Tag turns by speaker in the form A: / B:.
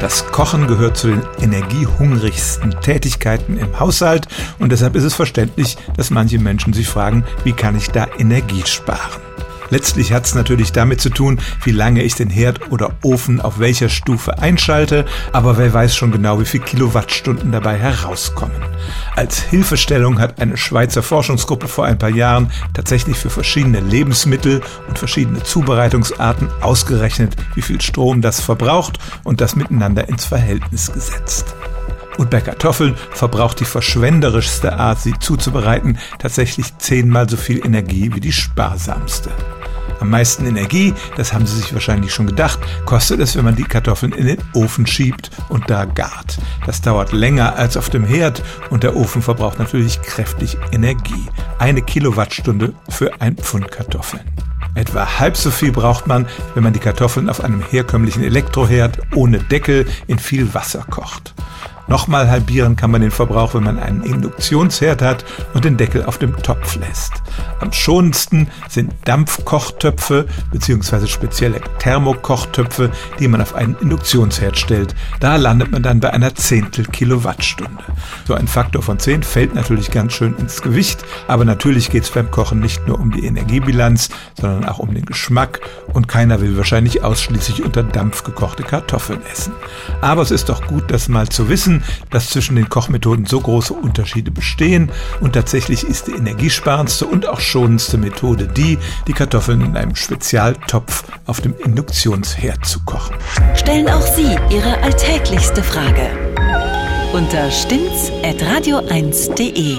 A: Das Kochen gehört zu den energiehungrigsten Tätigkeiten im Haushalt und deshalb ist es verständlich, dass manche Menschen sich fragen, wie kann ich da Energie sparen? Letztlich hat es natürlich damit zu tun, wie lange ich den Herd oder Ofen auf welcher Stufe einschalte, aber wer weiß schon genau, wie viel Kilowattstunden dabei herauskommen. Als Hilfestellung hat eine Schweizer Forschungsgruppe vor ein paar Jahren tatsächlich für verschiedene Lebensmittel und verschiedene Zubereitungsarten ausgerechnet, wie viel Strom das verbraucht und das miteinander ins Verhältnis gesetzt. Und bei Kartoffeln verbraucht die verschwenderischste Art, sie zuzubereiten, tatsächlich zehnmal so viel Energie wie die sparsamste. Am meisten Energie, das haben Sie sich wahrscheinlich schon gedacht, kostet es, wenn man die Kartoffeln in den Ofen schiebt und da gart. Das dauert länger als auf dem Herd und der Ofen verbraucht natürlich kräftig Energie. Eine Kilowattstunde für ein Pfund Kartoffeln. Etwa halb so viel braucht man, wenn man die Kartoffeln auf einem herkömmlichen Elektroherd ohne Deckel in viel Wasser kocht. Nochmal halbieren kann man den Verbrauch, wenn man einen Induktionsherd hat und den Deckel auf dem Topf lässt. Am schonendsten sind Dampfkochtöpfe bzw. spezielle Thermokochtöpfe, die man auf einen Induktionsherd stellt. Da landet man dann bei einer Zehntel Kilowattstunde. So ein Faktor von 10 fällt natürlich ganz schön ins Gewicht, aber natürlich geht es beim Kochen nicht nur um die Energiebilanz, sondern auch um den Geschmack und keiner will wahrscheinlich ausschließlich unter Dampf gekochte Kartoffeln essen. Aber es ist doch gut, das mal zu wissen, dass zwischen den Kochmethoden so große Unterschiede bestehen und tatsächlich ist die energiesparendste und auch schonendste Methode die, die Kartoffeln in einem Spezialtopf auf dem Induktionsherd zu kochen.
B: Stellen auch Sie Ihre alltäglichste Frage unter stimmtz.radio1.de.